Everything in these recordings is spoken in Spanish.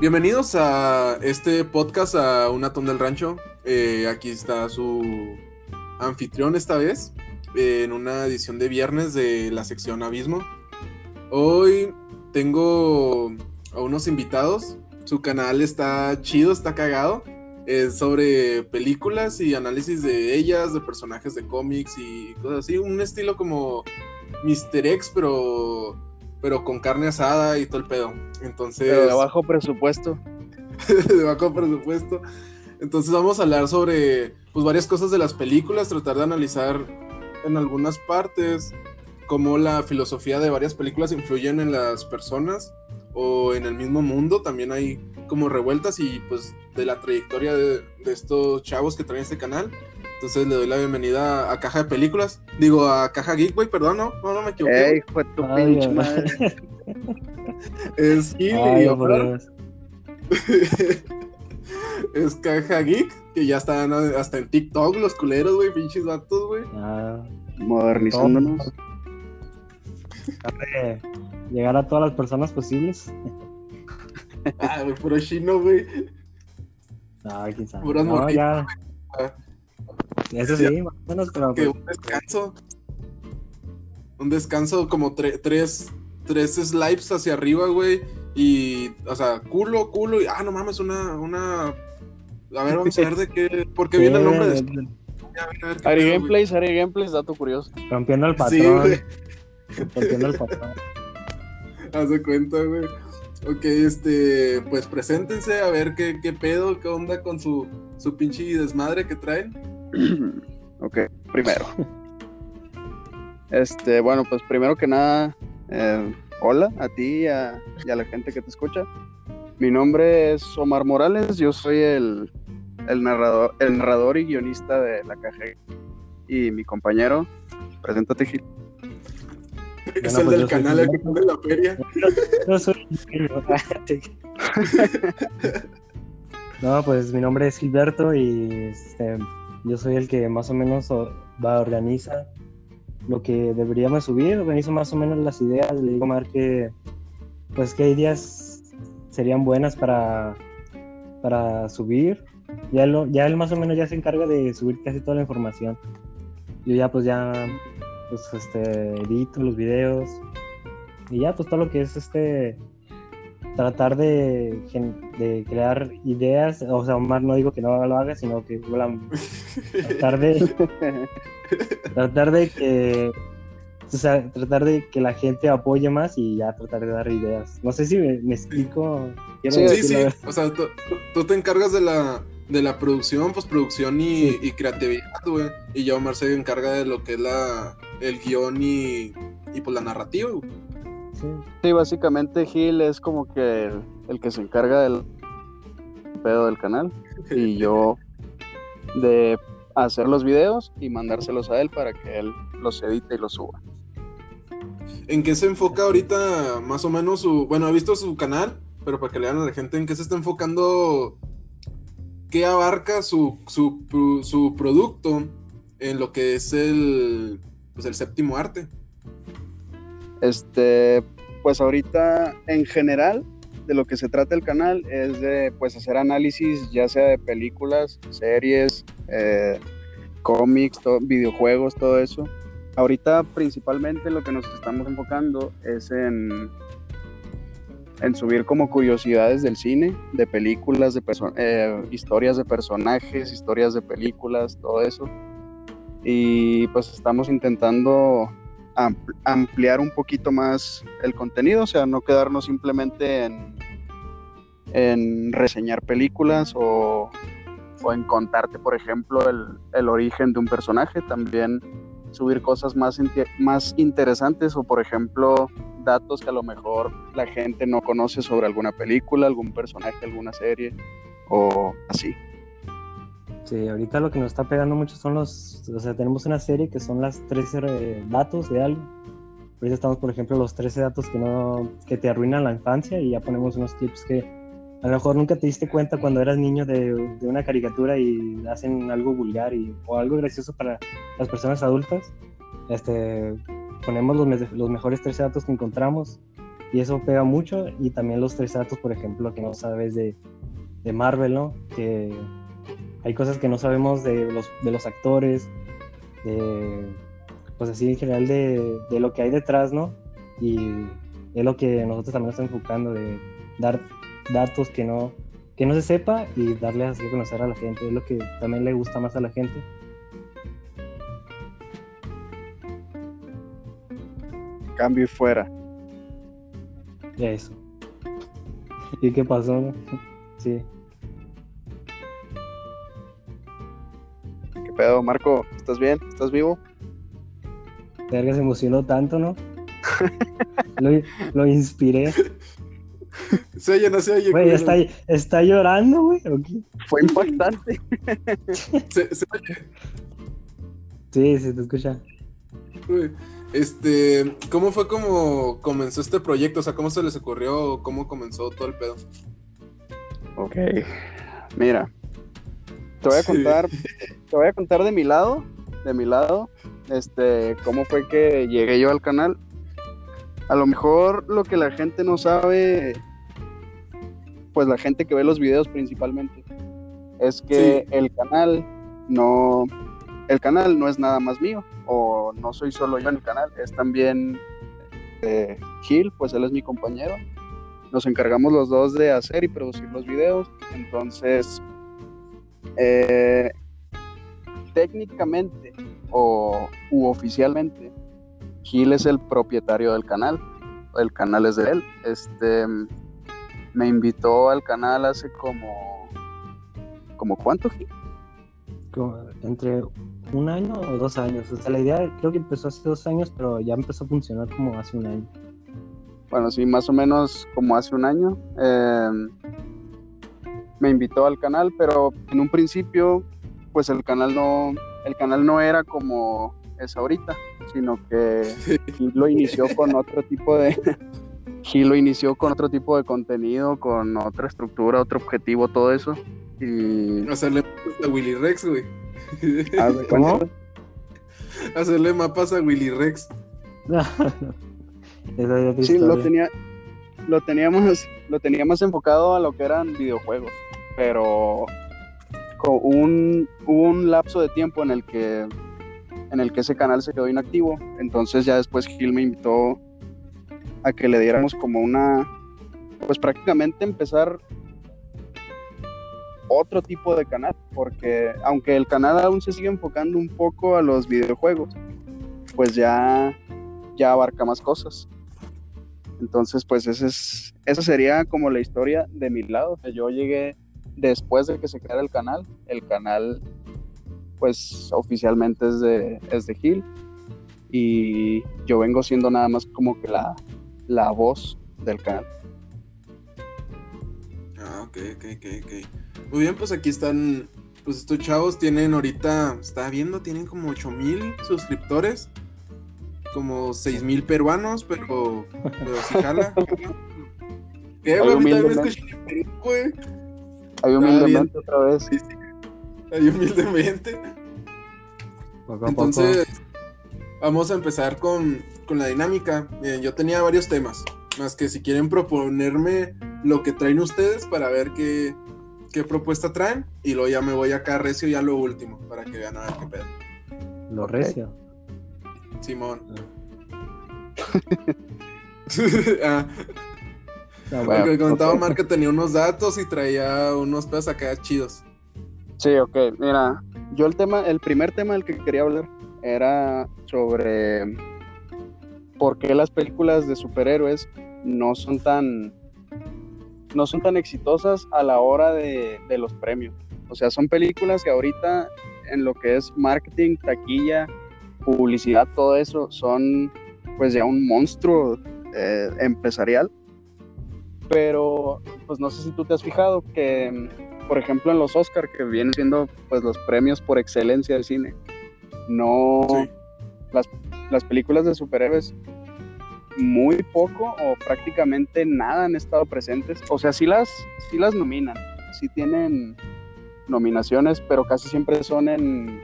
Bienvenidos a este podcast a Un Atón del Rancho. Eh, aquí está su anfitrión esta vez, eh, en una edición de viernes de la sección Abismo. Hoy tengo a unos invitados. Su canal está chido, está cagado. Es sobre películas y análisis de ellas, de personajes de cómics y cosas así. Un estilo como Mr. X, pero, pero con carne asada y todo el pedo. Entonces. Pero de bajo presupuesto. de bajo presupuesto. Entonces vamos a hablar sobre pues, varias cosas de las películas, tratar de analizar en algunas partes cómo la filosofía de varias películas influyen en las personas o en el mismo mundo. También hay como revueltas y pues de la trayectoria de, de estos chavos que traen este canal. Entonces le doy la bienvenida a Caja de Películas. Digo, a Caja Geek, güey, perdón, no, no, no me equivoqué. Ey, hijo de tu Ay, pinche madre. Es Gil Ay, y es Caja Geek, que ya están hasta en TikTok los culeros, güey, pinches vatos, güey. Ah, Modernizándonos. llegar a todas las personas posibles. Ah, güey, puro chino, güey. Ah, quién sabe. Puras No, ya. Eso sí, más o menos, pero Que pues, un descanso. Un descanso como tre- tres, tres slides hacia arriba, güey. Y, o sea, culo, culo. Y, ah, no mames, una, una. A ver, vamos a ver de qué. ¿Por qué viene el nombre de sí, qué Ari. Gameplays, Ari Gameplays, dato curioso. rompiendo el Sí, patrón. güey. rompiendo el patrón. Haz de cuenta, güey. Ok, este, pues preséntense a ver qué, qué pedo, qué onda con su, su pinche desmadre que traen. ok, primero. Este, bueno, pues primero que nada, eh, hola a ti y a, y a la gente que te escucha. Mi nombre es Omar Morales, yo soy el, el narrador, el narrador y guionista de La Caja. Y mi compañero, preséntate Gil. es Bueno, el pues del canal, el que pone la feria. Yo soy- No, pues mi nombre es Gilberto y este, yo soy el que más o menos va organiza lo que deberíamos subir, organizo más o menos las ideas, le digo a Mar que pues qué ideas serían buenas para, para subir. Ya lo- ya él más o menos ya se encarga de subir casi toda la información. Yo ya pues ya pues este edito los videos y ya pues todo lo que es este tratar de, gen- de crear ideas, o sea, Omar no digo que no lo haga, sino que tratar de tratar de que o sea, tratar de que la gente apoye más y ya tratar de dar ideas. No sé si me, me explico. Quiero Sí, Sí, o sea, tú, tú te encargas de la, de la producción, postproducción y, Sí. y creatividad, güey. Y ya Omar se encarga de lo que es la, el guion y, y pues la narrativa, güey. Sí. Sí, básicamente Gil es como que el, el que se encarga del pedo del canal y yo de hacer los videos y mandárselos a él para que él los edite y los suba. ¿En qué se enfoca ahorita más o menos su... Bueno, he visto su canal, pero para que le vean a la gente en qué se está enfocando, qué abarca su, su, su, su producto en lo que es el, pues el séptimo arte. Este, pues ahorita en general de lo que se trata el canal es de pues hacer análisis ya sea de películas, series, eh, cómics, videojuegos, todo eso. Ahorita principalmente lo que nos estamos enfocando es en en subir como curiosidades del cine, de películas, de eh, historias de personajes, historias de películas, todo eso. Y pues estamos intentando ampliar un poquito más el contenido, o sea, no quedarnos simplemente en, reseñar películas o, o en contarte, por ejemplo, el, el origen de un personaje, también subir cosas más, más interesantes o, por ejemplo, datos que a lo mejor la gente no conoce sobre alguna película, algún personaje, alguna serie o así. Sí, ahorita lo que nos está pegando mucho son los, o sea, tenemos una serie que son las 13 eh, datos de algo. Ahorita estamos, por ejemplo, los 13 datos que no, que te arruinan la infancia y ya ponemos unos clips que a lo mejor nunca te diste cuenta cuando eras niño de, de una caricatura y hacen algo vulgar y, o algo gracioso para las personas adultas. Este, ponemos los, los mejores 13 datos que encontramos y eso pega mucho. Y también los tres datos, por ejemplo, que no sabes de, de Marvel, ¿no? Que hay cosas que no sabemos de los, de los actores, de, pues así en general de, de lo que hay detrás, ¿no? Y es lo que nosotros también estamos enfocando, de dar datos que no, que no se sepa y darle así a conocer a la gente, es lo que también le gusta más a la gente. Cambio y fuera. Eso. ¿Y qué pasó? Sí. Pedo, Marco? ¿Estás bien? ¿Estás vivo? Verga, se emocionó tanto, ¿no? lo, lo inspiré. Se oye, no se oye. Güey, está, está llorando, güey. Fue impactante. Se- se oye. Sí, sí, te escucha. Güey, Este, ¿cómo fue como comenzó este proyecto? O sea, ¿cómo se les ocurrió? ¿Cómo comenzó todo el pedo? Ok. Mira. Te voy a Sí. contar. Te voy a contar de mi lado. De mi lado. Este, cómo fue que llegué yo al canal. A lo mejor lo que la gente no sabe. Pues la gente que ve los videos principalmente. Es que Sí. el canal no. El canal no es nada más mío. O no soy solo yo en el canal. Es también eh, Gil, pues él es mi compañero nos encargamos los dos de hacer y producir los videos. Entonces, eh, técnicamente o u oficialmente, Gil es el propietario del canal. El canal es de él. Este me invitó al canal hace como como cuánto Gil? Como entre un año o dos años. O sea, la idea creo que empezó hace dos años, pero ya empezó a funcionar como hace un año. bueno, sí, más o menos como hace un año, eh, me invitó al canal, pero en un principio, pues el canal no, el canal no era como es ahorita, sino que Gil lo inició con otro tipo de, Gil lo inició con otro tipo de contenido, con otra estructura, otro objetivo, todo eso. Y Hacerle mapas a Willy Rex, güey. de ¿Cómo? Hacerle mapas a Willy Rex. Esa es otra Sí, lo tenía, lo teníamos, lo teníamos enfocado a lo que eran videojuegos, pero hubo un lapso de tiempo en el que en el que ese canal se quedó inactivo, entonces ya después Gil me invitó a que le diéramos como una, pues prácticamente empezar otro tipo de canal, porque aunque el canal aún se sigue enfocando un poco a los videojuegos, pues ya, ya abarca más cosas. Entonces, pues ese es, esa sería como la historia de mi lado. Yo llegué después de que se creara el canal. El canal, pues oficialmente es de, es de Gil. Y yo vengo siendo nada más como que la, la voz del canal. Ah, ok, ok, ok, ok. Muy bien, pues aquí están. Pues estos chavos tienen ahorita, estaba viendo, tienen como 8000 suscriptores, como 6000 peruanos, pero, pero sí jala. ¿Qué, güey? Ahí humildemente otra vez. Ahí humildemente. Poco a Entonces, vamos a empezar con, con la dinámica. Miren, yo tenía varios temas, más que si quieren proponerme lo que traen ustedes para ver qué, qué propuesta traen, y luego ya me voy acá recio ya lo último, para que vean a ver qué pedo. Lo recio. Simón. ah, Ah, Bueno, porque contaba ok. Mar que tenía unos datos y traía unos pedos acá chidos. Sí, ok. Mira, yo el tema, el primer tema del que quería hablar era sobre por qué las películas de superhéroes no son tan no son tan exitosas a la hora de, de los premios. O sea, son películas que ahorita en lo que es marketing, taquilla, publicidad, todo eso, son pues ya un monstruo eh, empresarial. Pero pues no sé si tú te has fijado que por ejemplo, en los Oscar, que vienen siendo pues los premios por excelencia del cine, no Sí. las, las películas de superhéroes muy poco o prácticamente nada han estado presentes. O sea, sí las, sí las nominan, sí tienen nominaciones, pero casi siempre son en,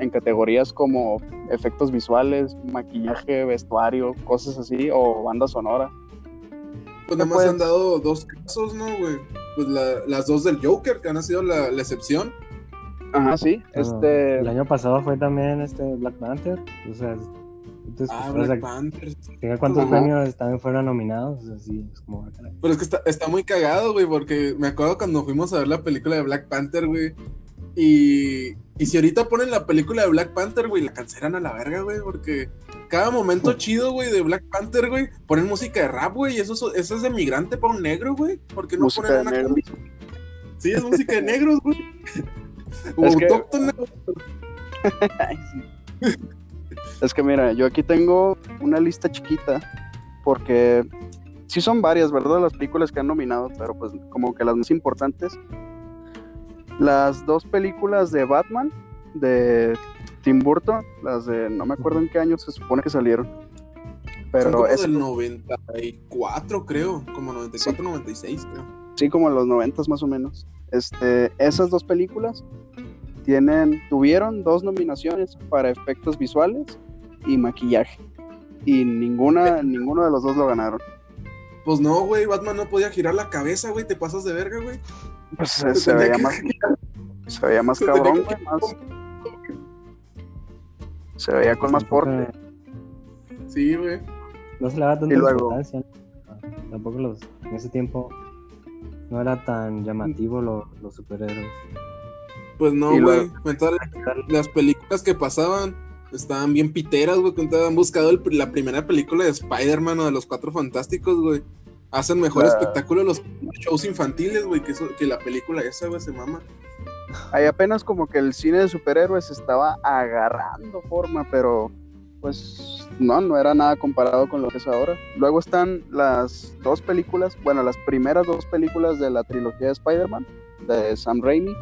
en categorías como efectos visuales, maquillaje, vestuario, cosas así, o banda sonora. Pues nada más han dado dos casos, ¿no, güey? Pues las dos del Joker, que han sido la, excepción. Ajá, sí. este... El año pasado fue también este Black Panther. O sea, entonces, ah, pues, Black Panther. ¿Cuántos premios también fueron nominados? Así, es como... Pero es que está, está muy cagado, güey, porque me acuerdo cuando fuimos a ver la película de Black Panther, güey. Y, y si ahorita ponen la película de Black Panther, güey, la cancelan a la verga, güey, porque cada momento chido, güey, de Black Panther, güey, ponen música de rap, güey, y eso, eso es de migrante para un negro, güey, porque no ponen una Sí, es música de negros, güey. O es que... es que mira, yo aquí tengo una lista chiquita, porque sí son varias, ¿verdad? Las películas que han nominado, pero pues como que las más importantes las dos películas de Batman de Tim Burton, las de no me acuerdo en qué año se supone que salieron. Pero es del 94, creo, como 94, 96, creo. Sí, como en los 90 más o menos. Este, esas dos películas tienen tuvieron dos nominaciones para efectos visuales y maquillaje. Y ninguna ninguno de los dos lo ganaron. Pues no, güey, Batman no podía girar la cabeza, güey, te pasas de verga, güey. Pues se, veía más, se veía más cabrón, güey, más... Se veía con más porte. Sí, güey. No se le daba tanta importancia. Tampoco los, en ese tiempo no era tan llamativo los superhéroes. Pues no, güey. Las películas que pasaban estaban bien piteras, güey. Han buscado la primera película de Spider-Man o de los Cuatro Fantásticos, güey. Hacen mejor espectáculo los shows infantiles, güey, que, que la película esa, güey, se mama. Ahí apenas como que el cine de superhéroes estaba agarrando forma, pero pues no, no era nada comparado con lo que es ahora. Luego están las dos películas, bueno, las primeras dos películas de la trilogía de Spider-Man, de Sam Raimi.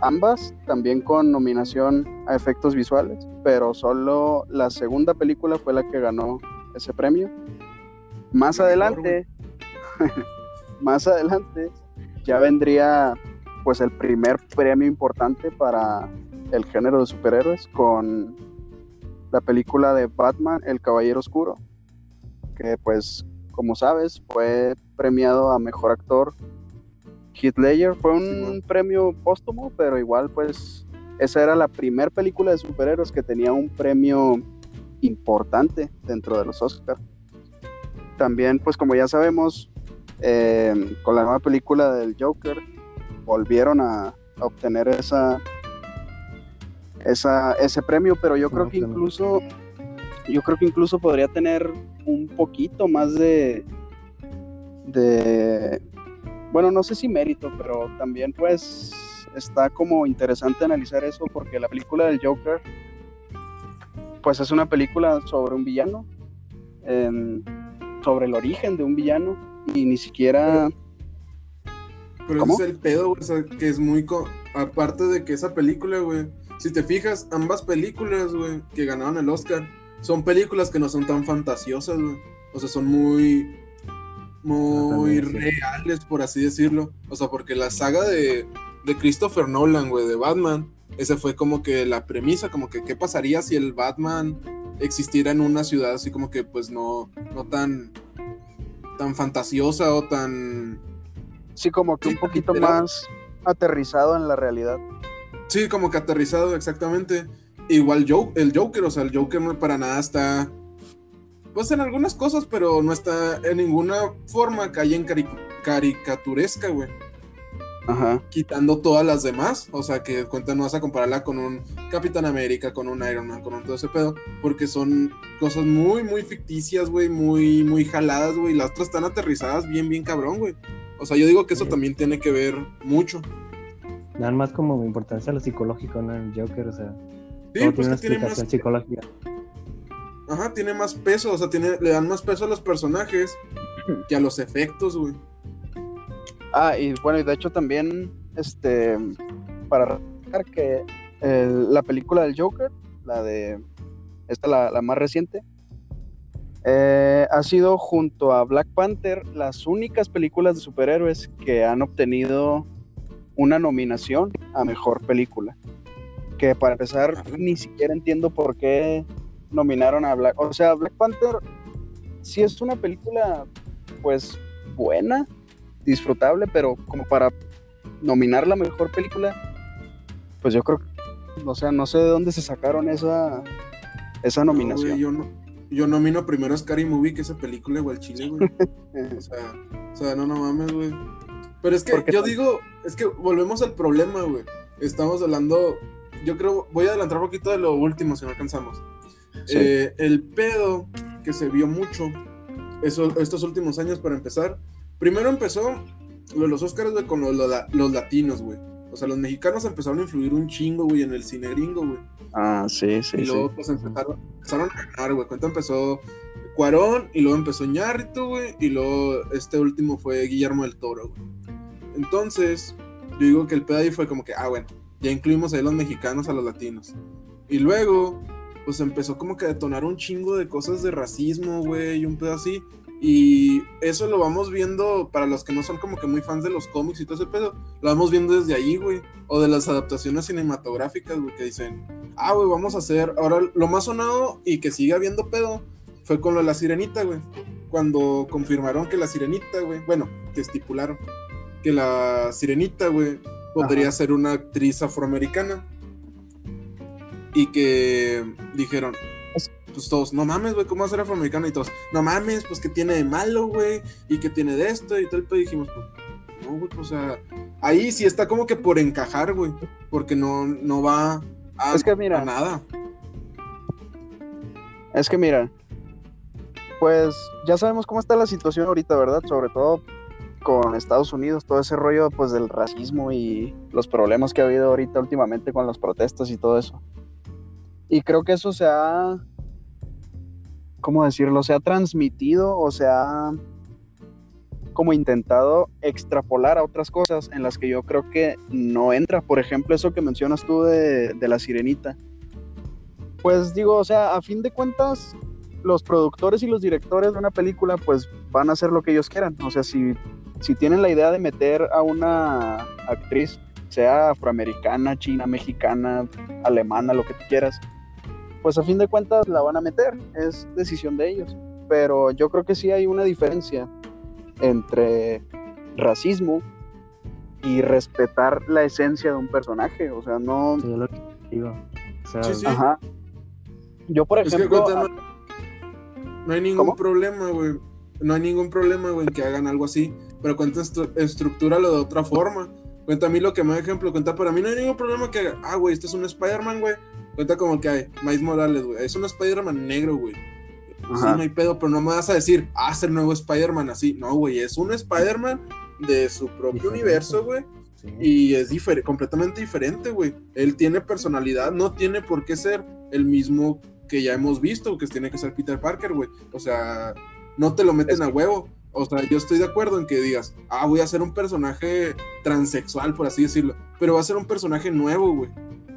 Ambas también con nominación a efectos visuales, pero solo la segunda película fue la que ganó ese premio. Más adelante, más adelante, ya vendría pues el primer premio importante para el género de superhéroes con la película de Batman, El Caballero Oscuro, que pues como sabes fue premiado a Mejor Actor. Heath Ledger fue un premio póstumo, pero igual pues esa era la primera película de superhéroes que tenía un premio importante dentro de los Oscars también, pues como ya sabemos, eh, con la nueva película del Joker, volvieron a, obtener esa, esa, ese premio, pero yo creo que incluso, yo creo que incluso podría tener un poquito más de, de, bueno, no sé si mérito, pero también pues está como interesante analizar eso porque la película del Joker, pues es una película sobre un villano sobre el origen de un villano y ni siquiera... Pero, ese es el pedo, güey, o sea, que es muy... Aparte de que esa película, güey, si te fijas, ambas películas, güey, que ganaron el Oscar, son películas que no son tan fantasiosas, güey. O sea, son muy... Muy reales, por así decirlo. O sea, porque la saga de, de Christopher Nolan, güey, de Batman, esa fue como que la premisa, como que qué pasaría si el Batman existiera en una ciudad así como que pues no, no tan, tan fantasiosa o tan... Sí, como que un poquito más aterrizado en la realidad. Sí, como que aterrizado, exactamente. Igual el Joker, o sea, el Joker no para nada está... Pues en algunas cosas, pero no está en ninguna forma que haya en caricaturesca, güey. Quitando todas las demás. O sea, que cuenta no vas a compararla con un Capitán América, con un Iron Man, con un todo ese pedo. Porque son cosas muy, muy ficticias, güey. Muy, muy jaladas, güey. Las otras están aterrizadas bien, bien cabrón, güey. O sea, yo digo que eso también tiene que ver mucho. Nada más como importancia a lo psicológico, ¿no? El Joker, o sea. Sí, pues tiene que tiene más. Psicológica. Ajá, tiene más peso, o sea, tiene, le dan más peso a los personajes que a los efectos, güey. Ah, y bueno, y de hecho también, este, para recalcar que la película del Joker, la de, esta la, la más reciente, eh, ha sido junto a Black Panther las únicas películas de superhéroes que han obtenido una nominación a mejor película. Que para empezar, ni siquiera entiendo por qué nominaron a Black. O sea, Black Panther sí es una película pues buena, disfrutable, pero como para nominar la mejor película, pues yo creo que, o sea, no sé de dónde se sacaron esa, esa nominación. yo, no, yo nomino primero a Scary Movie que esa película, igual Chile, güey. o, sea, o sea, no, no mames, güey. Pero es que yo digo, es que volvemos al problema, güey. Estamos hablando, yo creo, voy a adelantar un poquito de lo último si no alcanzamos. Eh, el pedo que se vio mucho eso, estos últimos años para empezar. Primero empezó lo de los Oscars, güey, con los, los latinos, güey. O sea, los mexicanos empezaron a influir un chingo, güey, en el cine gringo, güey. Ah, sí, sí. Y luego, pues empezaron, empezaron a ganar, güey. Cuenta empezó Cuarón, y luego empezó Ñarrito, güey. Y luego este último fue Guillermo del Toro, güey. Entonces, yo digo que el pedo ahí fue como que, ah, bueno, ya incluimos ahí los mexicanos a los latinos. Y luego, pues empezó como que a detonar un chingo de cosas de racismo, güey, y un pedo así. Y eso lo vamos viendo, para los que no son como que muy fans de los cómics y todo ese pedo, lo vamos viendo desde ahí, güey. O de las adaptaciones cinematográficas, güey, que dicen, ah, güey, vamos a hacer. Ahora, lo más sonado y que sigue habiendo pedo fue con lo de la sirenita, güey. Cuando confirmaron que la sirenita, güey, bueno, que estipularon que la sirenita, güey, podría ser una actriz afroamericana. Y que dijeron, pues todos, no mames, güey, ¿cómo va a ser afroamericana? Y todos, no mames, pues que tiene de malo, güey, y que tiene de esto y tal, pero dijimos, pues, no, güey, pues, o sea, ahí sí está como que por encajar, güey, porque no, no va a, es que mira, nada. Es que mira, pues ya sabemos cómo está la situación ahorita, ¿verdad? Sobre todo con Estados Unidos, todo ese rollo pues del racismo y los problemas que ha habido ahorita últimamente con las protestas y todo eso. Y creo que eso se ha ¿cómo decirlo? Se ha transmitido o se ha como intentado extrapolar a otras cosas en las que yo creo que no entra. Por ejemplo, eso que mencionas tú de, la sirenita. Pues digo, o sea, a fin de cuentas, los productores y los directores de una película pues van a hacer lo que ellos quieran. O sea, si, si tienen la idea de meter a una actriz, sea afroamericana, china, mexicana, alemana, lo que tú quieras, pues a fin de cuentas la van a meter, es decisión de ellos. Pero yo creo que sí hay una diferencia entre racismo y respetar la esencia de un personaje, o sea, no... Ajá. Yo, por ejemplo... no, hay ningún problema, güey. No hay ningún problema, güey, en que hagan algo así, pero cuenta estructúralo de otra forma. Cuenta a mí lo que me da ejemplo, cuenta para mí no hay ningún problema que haga, ah, güey, este es un Spider-Man, güey, Cuenta como que hay Miles Morales, güey. Es un Spider-Man negro, güey. Sí, no hay pedo, pero no me vas a decir, ah, es el nuevo Spider-Man así. No, güey, es un Spider-Man de su propio universo, güey. Y es completamente diferente, güey. Él tiene personalidad, no tiene por qué ser el mismo que ya hemos visto, que tiene que ser Peter Parker, güey. O sea, no te lo meten a huevo. O sea, yo estoy de acuerdo en que digas, ah, voy a ser un personaje transexual, por así decirlo. Pero va a ser un personaje nuevo, güey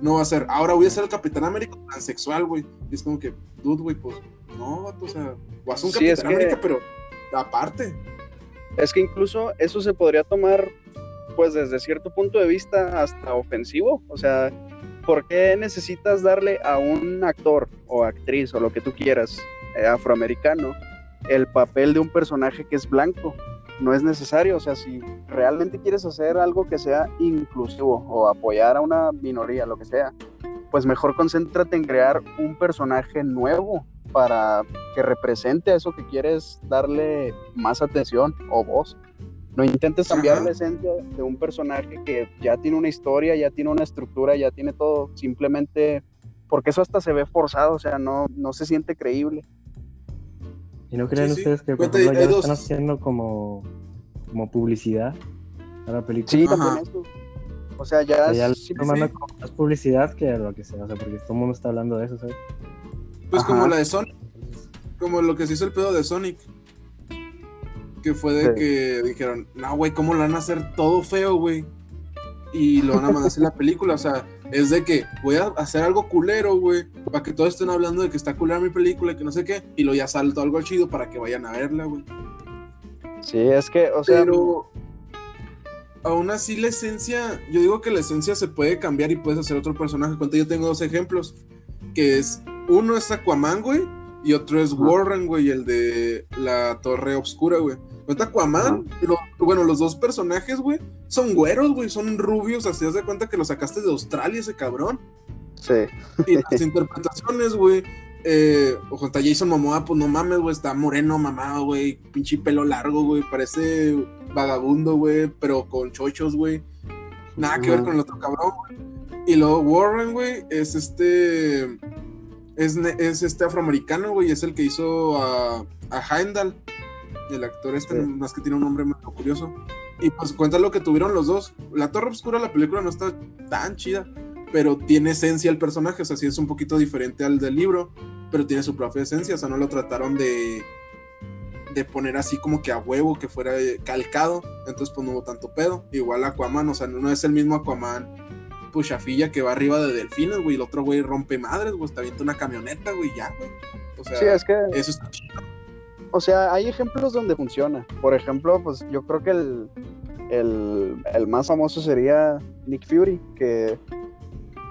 no va a ser, ahora voy a ser el Capitán América transexual, güey. Y es como que, dude, güey, pues, no, o sea, vas a un Capitán América, pero aparte. Es que incluso eso se podría tomar, pues, desde cierto punto de vista hasta ofensivo. O sea, ¿por qué necesitas darle a un actor o actriz o lo que tú quieras, eh, afroamericano, el papel de un personaje que es blanco? No es necesario. O sea, si realmente quieres hacer algo que sea inclusivo o apoyar a una minoría, lo que sea, pues mejor concéntrate en crear un personaje nuevo para que represente a eso que quieres darle más atención o voz. No intentes cambiar la esencia de un personaje que ya tiene una historia, ya tiene una estructura, ya tiene todo, simplemente porque eso hasta se ve forzado, o sea, no, no se siente creíble. ¿Y no creen ustedes que por ejemplo, ya lo están haciendo como, como publicidad a la película? Sí, también eso. O sea, ya, o sea, ya tomando más publicidad que lo que sea, o sea, porque todo el mundo está hablando de eso, ¿sabes? Pues como la de Sonic, como lo que se hizo el pedo de Sonic. Que fue de que dijeron, no, güey, ¿cómo lo van a hacer todo feo, güey? Y lo van a mandar a hacer la película, o sea, es de que voy a hacer algo culero, güey, para que todos estén hablando de que está culera mi película y que no sé qué, y lo ya salto algo chido para que vayan a verla, güey. Sí, es que, o sea. Pero aún así la esencia, yo digo que la esencia se puede cambiar y puedes hacer otro personaje. Cuando yo tengo dos ejemplos, que es uno es Aquaman, güey, y otro es Warren, güey, el de la Torre Obscura, güey. Cuenta Aquaman, bueno, los dos personajes, güey, son güeros, güey, son rubios, así das de cuenta que lo sacaste de Australia ese cabrón. Sí. Y las interpretaciones, güey. Eh, ojo, está Jason Momoa, pues no mames, güey, está moreno, mamado, güey, pinche pelo largo, güey, parece vagabundo, güey, pero con chochos, güey. Nada que ver con el otro cabrón, güey. Y luego Warren, güey, es este. Es, es este afroamericano, güey, es el que hizo a, a Heimdall. El actor este, Sí. más que tiene un nombre muy curioso. Y pues cuenta lo que tuvieron los dos. La Torre Oscura, la película no está tan chida, pero tiene esencia el personaje, o sea, sí es un poquito diferente al del libro, pero tiene su propia esencia, o sea, no lo trataron de de poner así como que a huevo que fuera calcado, entonces pues no hubo tanto pedo. Igual Aquaman, o sea, no es el mismo Aquaman pues chafilla que va arriba de delfines, güey, el otro güey rompe madres, güey, está viendo una camioneta, güey, ya, güey. O sea, Sí, es que, eso está chido. O sea, hay ejemplos donde funciona. Por ejemplo, pues yo creo que el, el, el más famoso sería Nick Fury, que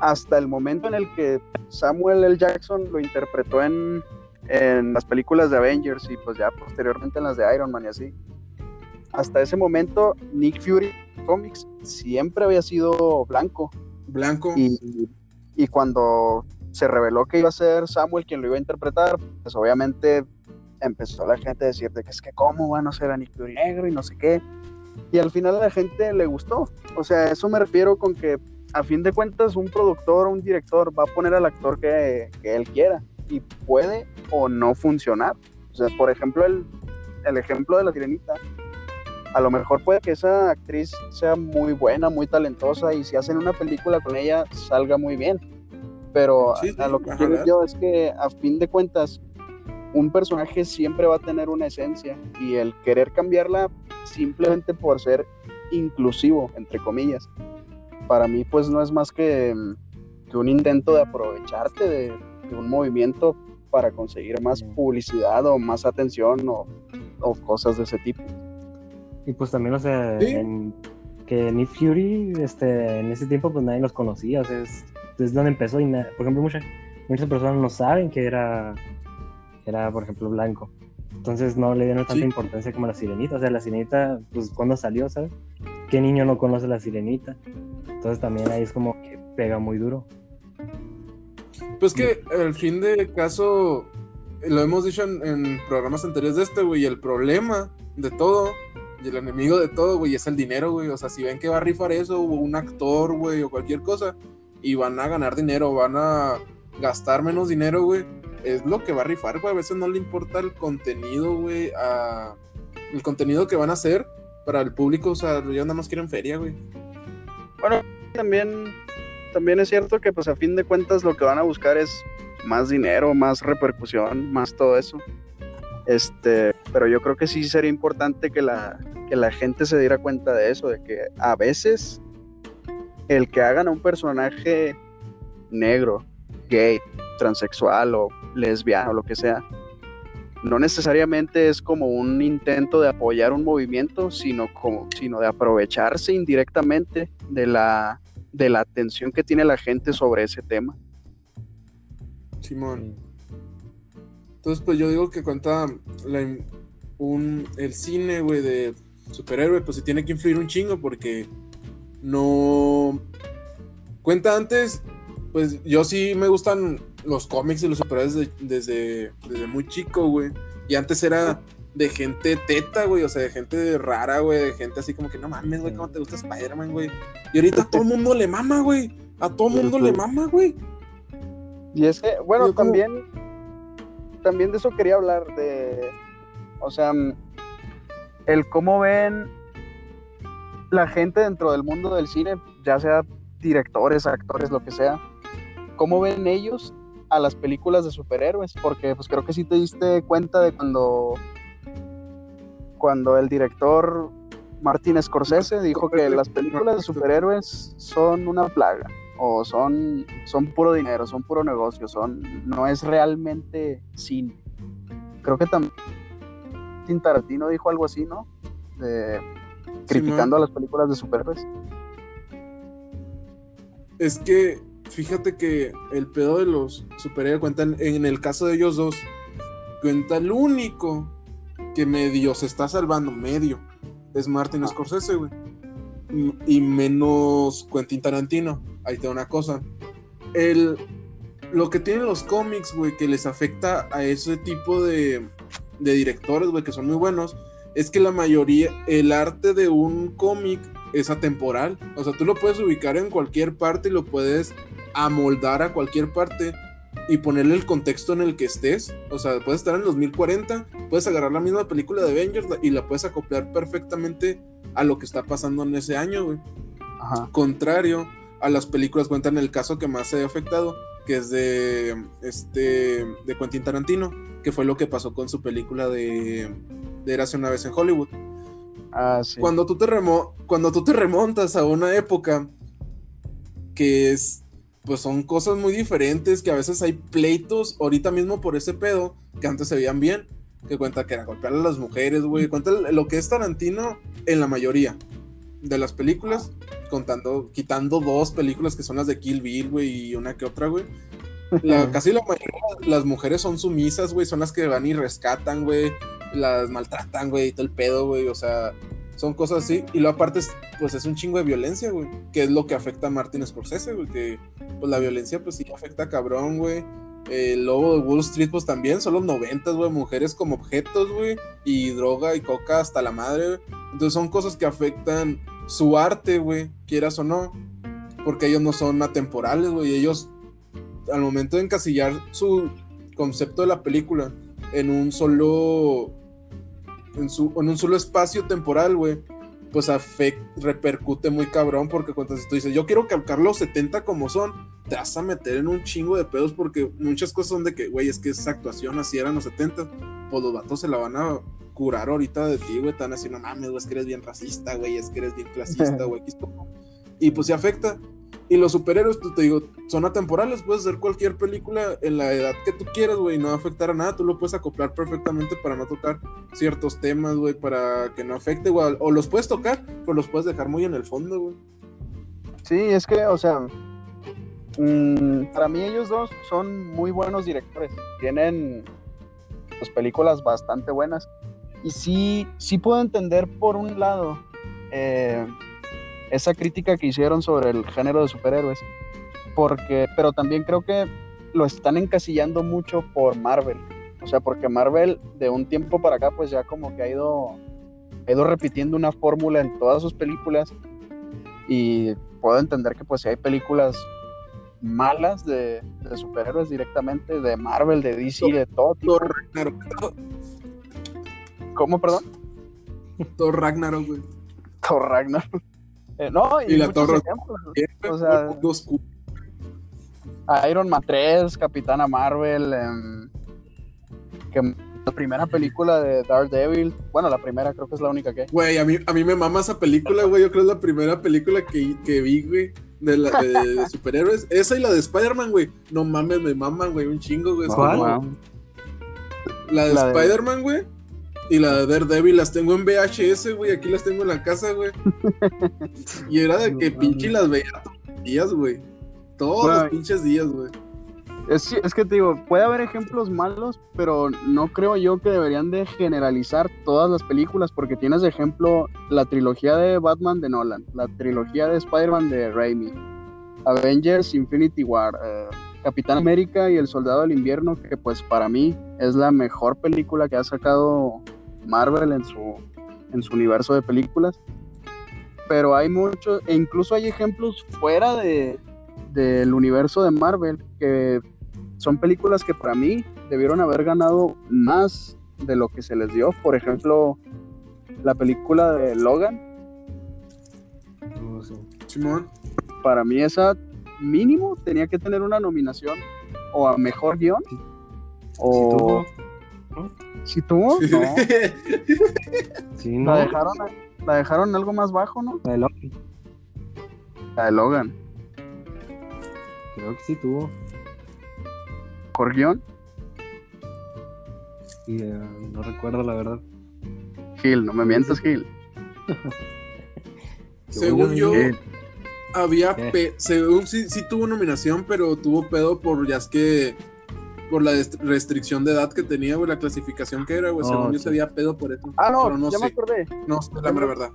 hasta el momento en el que Samuel L. Jackson lo interpretó en, en las películas de Avengers y pues ya posteriormente en las de Iron Man y así. Hasta ese momento, Nick Fury Comics siempre había sido blanco. Blanco. Y, y cuando se reveló que iba a ser Samuel quien lo iba a interpretar, pues obviamente empezó la gente a decir de que es que cómo van a ser a Nick Fury negro y no sé qué. Y al final a la gente le gustó. O sea, a eso me refiero con que a fin de cuentas un productor o un director va a poner al actor que, que él quiera y puede o no funcionar. O sea, por ejemplo, el, el ejemplo de la sirenita. A lo mejor puede que esa actriz sea muy buena, muy talentosa y si hacen una película con ella salga muy bien. Pero Sí, a, a lo que quiero yo es que a fin de cuentas un personaje siempre va a tener una esencia y el querer cambiarla simplemente por ser inclusivo, entre comillas, para mí pues no es más que, mm, que un intento de aprovecharte de, de un movimiento para conseguir más publicidad o más atención o, o cosas de ese tipo. Y pues también, o sea, Sí. en- que Nick Fury, este, en ese tiempo, pues nadie los conocía, o sea, es, es donde empezó y, por ejemplo, muchas, muchas personas no saben que era, era, por ejemplo, blanco. Entonces no le dieron tanta Sí. importancia como la sirenita, o sea, la sirenita, pues, ¿cuándo salió, sabes? ¿Qué niño no conoce la sirenita? Entonces también ahí es como que pega muy duro. Pues que al fin de caso, lo hemos dicho en, en programas anteriores de este, güey, el problema de todo y el enemigo de todo, güey, es el dinero, güey. O sea, si ven que va a rifar eso, o un actor, güey, o cualquier cosa, y van a ganar dinero, van a gastar menos dinero, güey, es lo que va a rifar, güey. A veces no le importa el contenido, güey, el contenido que van a hacer para el público, o sea, ellos nada más quieren feria, güey. También, también es cierto que pues a fin de cuentas lo que van a buscar es más dinero, más repercusión, más todo eso. Este, pero yo creo que sí sería importante que la, que la gente se diera cuenta de eso, de que a veces el que hagan a un personaje negro, gay, transexual o lesbiano, lo que sea, no necesariamente es como un intento de apoyar un movimiento, sino, como, sino de aprovecharse indirectamente de la, de la atención que tiene la gente sobre ese tema. Simón. Entonces, pues yo digo que cuenta la- un, el cine, güey, de superhéroe, pues sí tiene que influir un chingo porque no... Cuenta antes, pues yo sí me gustan los cómics y los superhéroes de- desde, desde muy chico, güey. Y antes era de gente teta, güey, o sea, de gente rara, güey, de gente así como que no mames, güey, ¿cómo te gusta Spider-Man, güey? Y ahorita a todo mundo le mama, güey. A todo mundo le mama, güey. Y es que, bueno, Yo como- también, también de eso quería hablar, de, o sea, mm, el cómo ven la gente dentro del mundo del cine, ya sea directores, actores, lo que sea, cómo ven ellos a las películas de superhéroes, porque pues creo que sí te diste cuenta de cuando, cuando el director Martin Scorsese dijo que las películas de superhéroes son una plaga o son, son puro dinero, son puro negocio, son, no es realmente cine. Creo que también Tarantino dijo algo así, ¿no? De, criticando a las películas de superhéroes. Es que fíjate que el pedo de los superhéroes cuentan, en el caso de ellos dos, cuenta el único que medio se está salvando, medio, es Martin Scorsese, güey. Y menos Quentin Tarantino. Ahí te una cosa. El, lo que tienen los cómics, güey, que les afecta a ese tipo de, de directores, güey, que son muy buenos, es que la mayoría, el arte de un cómic es atemporal. O sea, tú lo puedes ubicar en cualquier parte y lo puedes amoldar a cualquier parte y ponerle el contexto en el que estés. O sea, puedes estar en 2040, puedes agarrar la misma película de Avengers y la puedes acoplar perfectamente a lo que está pasando en ese año, güey. Contrario a las películas, cuentan el caso que más se ha afectado, que es de este de Quentin Tarantino, que fue lo que pasó con su película de, de Érase una vez en Hollywood. Ah, sí. Cuando tú te remo cuando tú te remontas a una época que es pues son cosas muy diferentes, que a veces hay pleitos ahorita mismo por ese pedo, que antes se veían bien, que cuenta que era golpear a las mujeres, güey, cuenta lo que es Tarantino en la mayoría de las películas, contando, quitando dos películas que son las de Kill Bill, güey, y una que otra, güey. casi la mayoría las mujeres son sumisas, güey, son las que van y rescatan, güey, las maltratan, güey, y todo el pedo, güey, o sea, son cosas así. Y lo aparte, es, pues es un chingo de violencia, güey. Que es lo que afecta a Martin Scorsese, güey. Que pues la violencia, pues sí afecta a cabrón, güey. El lobo de Wall Street, pues también son los noventas, güey. Mujeres como objetos, güey. Y droga y coca hasta la madre, güey. Entonces son cosas que afectan su arte, güey. Quieras o no. Porque ellos no son atemporales, güey. Ellos, al momento de encasillar su concepto de la película en un solo en, su, en un solo espacio temporal, güey, pues repercute muy cabrón porque cuando tú dices, yo quiero calcar los 70 como son, te vas a meter en un chingo de pedos porque muchas cosas son de que, güey, es que esa actuación así era en los 70, pues los vatos se la van a curar ahorita de ti, güey, están así, no mames, güey, es que eres bien racista, güey, es que eres bien clasista, güey, y pues se afecta. Y los superhéroes, tú pues, te digo, son atemporales, puedes hacer cualquier película en la edad que tú quieras, güey, no afectar a nada, tú lo puedes acoplar perfectamente para no tocar ciertos temas, güey, para que no afecte, güey, o los puedes tocar, pero los puedes dejar muy en el fondo, güey. Sí, es que, o sea, mm, para mí ellos dos son muy buenos directores, tienen pues, películas bastante buenas, y sí, sí puedo entender por un lado, eh, esa crítica que hicieron sobre el género de superhéroes. Porque, pero también creo que lo están encasillando mucho por Marvel. O sea, porque Marvel de un tiempo para acá pues ya como que ha ido, ha ido repitiendo una fórmula en todas sus películas. Y puedo entender que pues si hay películas malas de, superhéroes directamente, de Marvel, de DC, de todo tipo. Ragnarok. ¿Cómo, perdón? Thor Ragnarok, güey. Thor Ragnarok. Eh, no, y, la torre. O sea, Iron Man 3, Capitana Marvel, em, que la primera película de Daredevil, bueno, la primera creo que es la única que. Güey, a mí, a mí me mama esa película, güey. Yo creo que es la primera película que, que vi, güey. De, la, de, superhéroes. Esa y la de Spider-Man, güey. No mames, me maman, güey. Un chingo, güey. La de Spider-Man, güey. Y la de Daredevil las tengo en VHS, güey. Aquí las tengo en la casa, güey. y era de que pinche las veía todos los días, güey. Todos los pinches días, güey. Es, es, que te digo, puede haber ejemplos malos, pero no creo yo que deberían de generalizar todas las películas, porque tienes de ejemplo la trilogía de Batman de Nolan, la trilogía de Spider-Man de Raimi, Avengers Infinity War, eh, Capitán América y El Soldado del Invierno, que pues para mí es la mejor película que ha sacado Marvel en su, en su universo de películas. Pero hay muchos, e incluso hay ejemplos fuera de, del universo de Marvel, que son películas que para mí debieron haber ganado más de lo que se les dio. Por ejemplo, la película de Logan. Simón. Para mí esa mínimo tenía que tener una nominación o a mejor guion o si tuvo, no. no. La dejaron, la dejaron algo más bajo, ¿no? La de Logan. La de Logan. Creo que sí tuvo. ¿Mejor guion? Eh, no recuerdo la verdad. Gil, no me mientas, Gil. Según yo, había, según sí, tuvo nominación, pero tuvo pedo por ya es que por la restricción de edad que tenía, güey, la clasificación que era, güey. Oh, Según yo sí. se había pedo por eso. Ah, no, Pero no ya me acordé. No sé la mera verdad.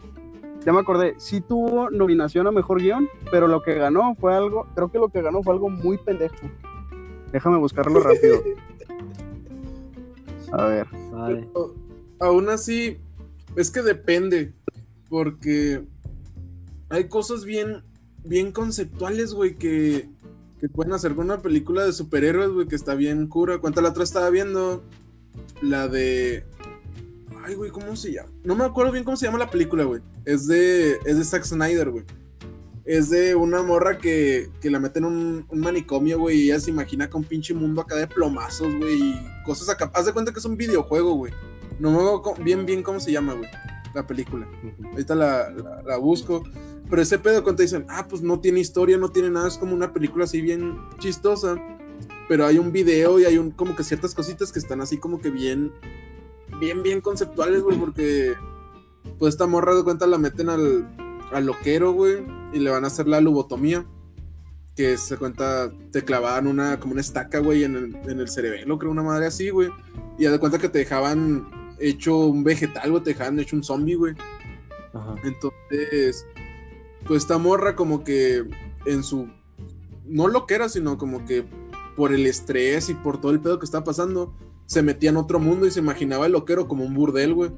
Ya me acordé. Sí tuvo nominación a mejor guion, pero lo que ganó fue algo. Creo que lo que ganó fue algo muy pendejo. Déjame buscarlo rápido. A ver. Vale. Pero, aún así, es que depende. Porque hay cosas bien, bien conceptuales, güey, que, que pueden hacer con una película de superhéroes, güey, que está bien cura. ¿Cuánta la otra estaba viendo? La de. Ay, güey, ¿cómo se llama? No me acuerdo bien cómo se llama la película, güey. Es de, es de Zack Snyder, güey. Es de una morra que, que la mete en un, un manicomio, güey, y ella se imagina con un pinche mundo acá de plomazos, güey, y cosas acá. Haz de cuenta que es un videojuego, güey. No me acuerdo bien, bien cómo se llama, güey, la película. Ahorita la, la, la busco. Pero ese pedo cuando te dicen, ah, pues no tiene historia, no tiene nada, es como una película así bien chistosa. Pero hay un video y hay un, como que ciertas cositas que están así como que bien, bien, bien conceptuales, güey, porque pues esta morra de cuenta la meten al, al loquero, güey, y le van a hacer la lobotomía. Que se cuenta, te clavaban una, como una estaca, güey, en el, en el cerebelo, creo, una madre así, güey. Y haz de cuenta que te dejaban hecho un vegetal, güey, te dejaban hecho un zombie, güey. Ajá. Entonces, pues esta morra como que en su, no lo que era, sino como que por el estrés y por todo el pedo que estaba pasando, se metía en otro mundo y se imaginaba el loquero como un burdel, güey.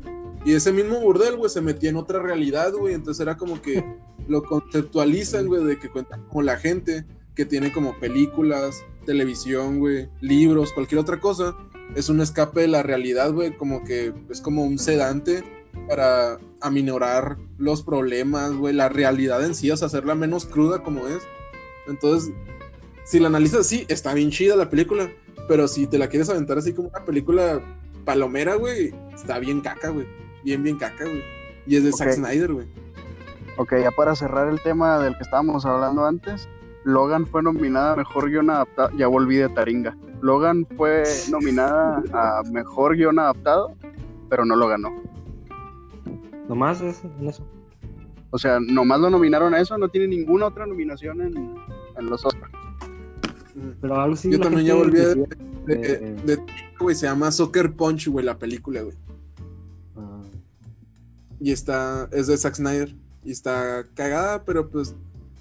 Y ese mismo burdel, güey, se metía en otra realidad, güey. Entonces era como que lo conceptualizan, güey, de que cuentan como la gente que tiene como películas, televisión, güey, libros, cualquier otra cosa. Es un escape de la realidad, güey, como que es como un sedante para aminorar los problemas, güey, la realidad en sí, o sea, hacerla menos cruda como es. Entonces, si la analizas así, está bien chida la película, pero si te la quieres aventar así como una película palomera, güey, está bien caca, güey. Bien, bien caca, güey. Y es de Zack. Snyder, güey. Ok, ya para cerrar el tema del que estábamos hablando antes, Logan fue nominada a Mejor Guión Adaptado, ya volví de Taringa. Logan fue nominada a Mejor Guión Adaptado, pero no lo ganó. Nomás es en eso. O sea, nomás lo nominaron a eso, no tiene ninguna otra nominación en, en los Oscars. Pero algo sí. Yo la también ya volví de, decía, de, eh, de- güey, se llama Soccer Punch, güey, la película, güey. ah, Y está, es de Zack Snyder. Y está cagada, pero pues.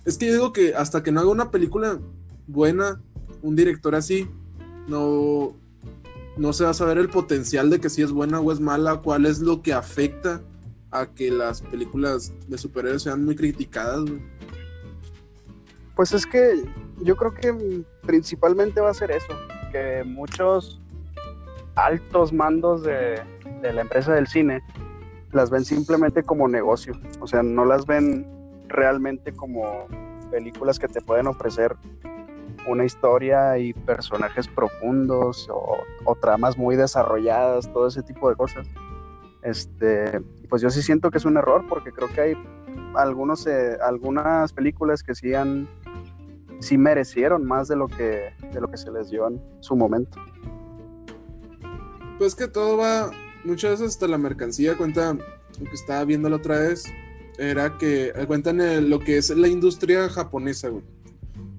Es que yo digo que hasta que no haga una película buena, un director así, no, no se va a saber el potencial de que si es buena o es mala, cuál es lo que afecta a que las películas de superhéroes sean muy criticadas. Pues es que yo creo que principalmente va a ser eso, que muchos altos mandos de, de la empresa del cine las ven simplemente como negocio, o sea, no las ven realmente como películas que te pueden ofrecer una historia y personajes profundos o tramas muy desarrolladas, todo ese tipo de cosas. Este, pues yo sí siento que es un error porque creo que hay algunos, eh, algunas películas que sí han sí merecieron más de lo que de lo que se les dio en su momento. Pues que todo va, muchas veces hasta la mercancía cuenta, lo que estaba viendo la otra vez, era que eh, cuentan el- lo que es la industria japonesa, güey.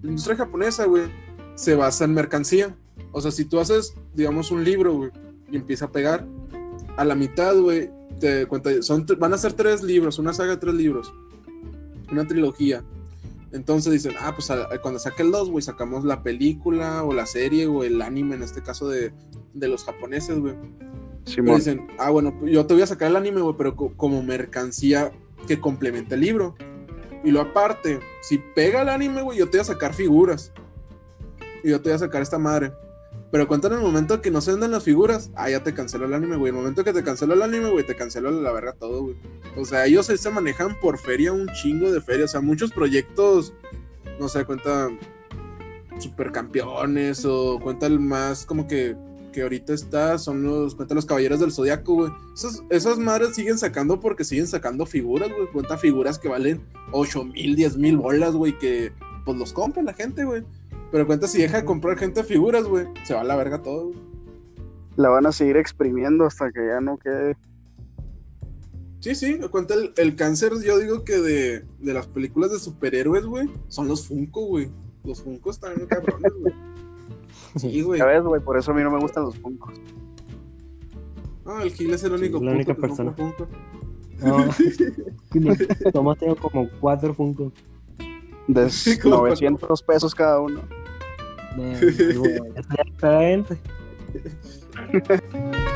La industria japonesa, güey, se basa en mercancía. O sea, si tú haces, digamos, un libro, y empieza a pegar, a la mitad, güey, te cuenta, son, van a ser tres libros, una saga de tres libros, una trilogía. Entonces dicen, ah, pues a- a- cuando saque el 2, güey, sacamos la película o la serie o el anime, en este caso de, de los japoneses, güey. Dicen, ah, bueno, pues yo te voy a sacar el anime, güey, pero co- como mercancía que complemente el libro. Y lo aparte, si pega el anime, güey, yo te voy a sacar figuras. Y yo te voy a sacar esta madre. Pero cuentan en el momento que no se venden las figuras, ah, ya te cancelo el anime, güey. El momento que te cancelo el anime, güey, te cancelo la verga todo, güey. O sea, ellos se manejan por feria, un chingo de feria. O sea, muchos proyectos, no sé, cuenta supercampeones o cuenta el más como que que ahorita está son los cuenta los caballeros del zodiaco güey esas, esas madres siguen sacando porque siguen sacando figuras güey cuenta figuras que valen 8 mil 10 mil bolas güey que pues los compra la gente güey pero cuenta si deja de comprar gente figuras güey se va a la verga todo güey. La van a seguir exprimiendo hasta que ya no quede. sí sí cuenta el, el cáncer yo digo que de, de las películas de superhéroes güey son los Funko güey los Funko están cabrones güey Sí, güey. Ya ves, güey, por eso a mí no me gustan los Funkos. Ah, el Gil es el único es la única que persona. compra Funko. No, nomás tengo como cuatro Funko. De Como 900 pesos cada uno. Eh, digo,